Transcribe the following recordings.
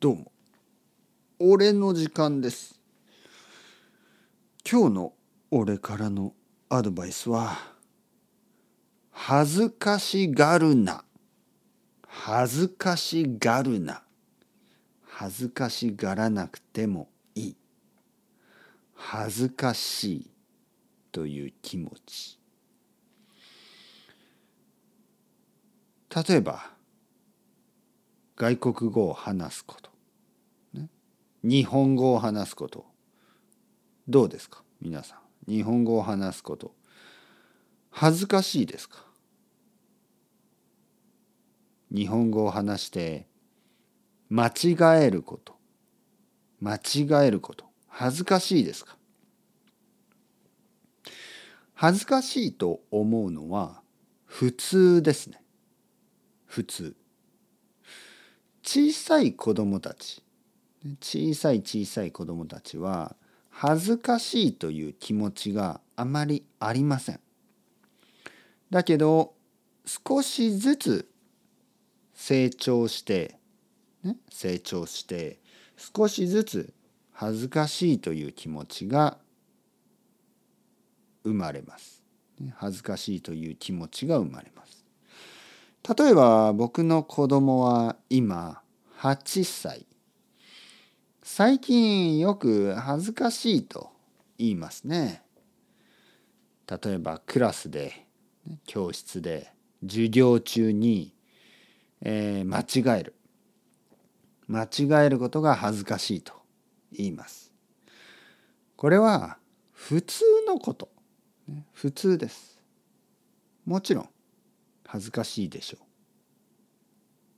どうも。俺の時間です。今日の俺からのアドバイスは恥ずかしがるな。恥ずかしがるな。恥ずかしがらなくてもいい。恥ずかしいという気持ち。例えば外国語を話すこと、ね、日本語を話すこと。どうですか？皆さん。日本語を話すこと。恥ずかしいですか？日本語を話して間違えること。間違えること。恥ずかしいですか？恥ずかしいと思うのは普通ですね。普通。小さい子供たち小さい小さい子供たちは恥ずかしいという気持ちがあまりありません。だけど少しずつ成長して、ね、成長して少しずつ恥ずかしいという気持ちが生まれます。恥ずかしいという気持ちが生まれます。例えば僕の子供は今8歳。最近よく恥ずかしいと言いますね。例えばクラスで教室で授業中に、えー、間違える間違えることが恥ずかしいと言います。これは普通のこと、普通です。もちろん恥ずかしいでしょ。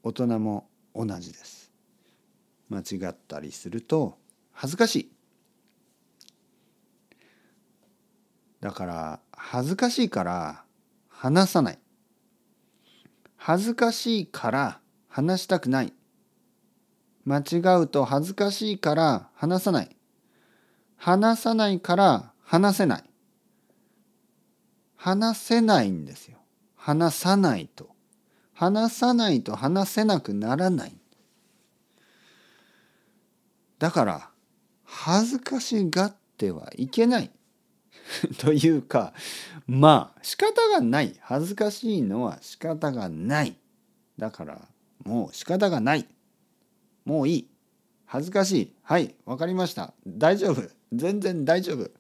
う大人も同じです。間違ったりすると恥ずかしい。だから恥ずかしいから話さない。恥ずかしいから話したくない。間違うと恥ずかしいから話さない。話さないから話せない。話せないんですよ。話さないと。話さないと話せなくならない。だから恥ずかしがってはいけない。というかまあ仕方がない。恥ずかしいのは仕方がない。だからもう仕方がない。もういい。恥ずかしい。はいわかりました。大丈夫。全然大丈夫。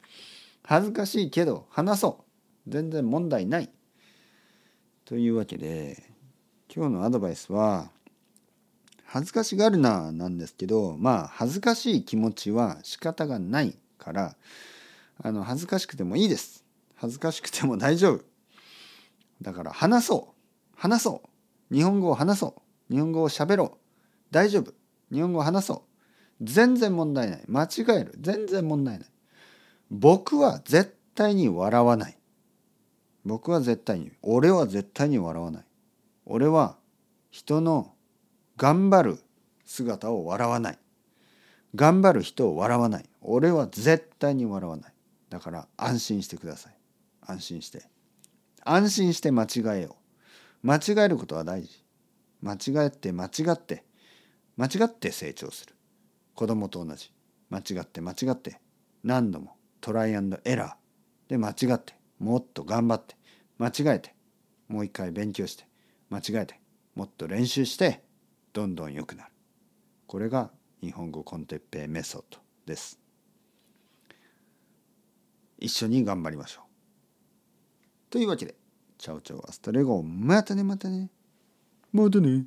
恥ずかしいけど話そう。全然問題ない。というわけで今日のアドバイスは恥ずかしがるななんですけどまあ恥ずかしい気持ちは仕方がないからあの恥ずかしくてもいいです。恥ずかしくても大丈夫。だから話そう。話そう。日本語を話そう。日本語を喋ろう。大丈夫。日本語を話そう。全然問題ない。間違える。全然問題ない。僕は絶対に笑わない。僕は絶対に俺は絶対に笑わない。俺は人の頑張る姿を笑わない。頑張る人を笑わない。俺は絶対に笑わない。だから安心してください。安心して。安心して間違えよう。間違えることは大事。間違えて間違って間違って成長する。子供と同じ。間違って間違って何度もトライアンドエラーで間違ってもっと頑張って間違えてもう一回勉強して間違えてもっと練習してどんどん良くなる。これが日本語 con Teppei メソッドです。一緒に頑張りましょう。というわけで ciao ciao hasta luego またねまたね。またね。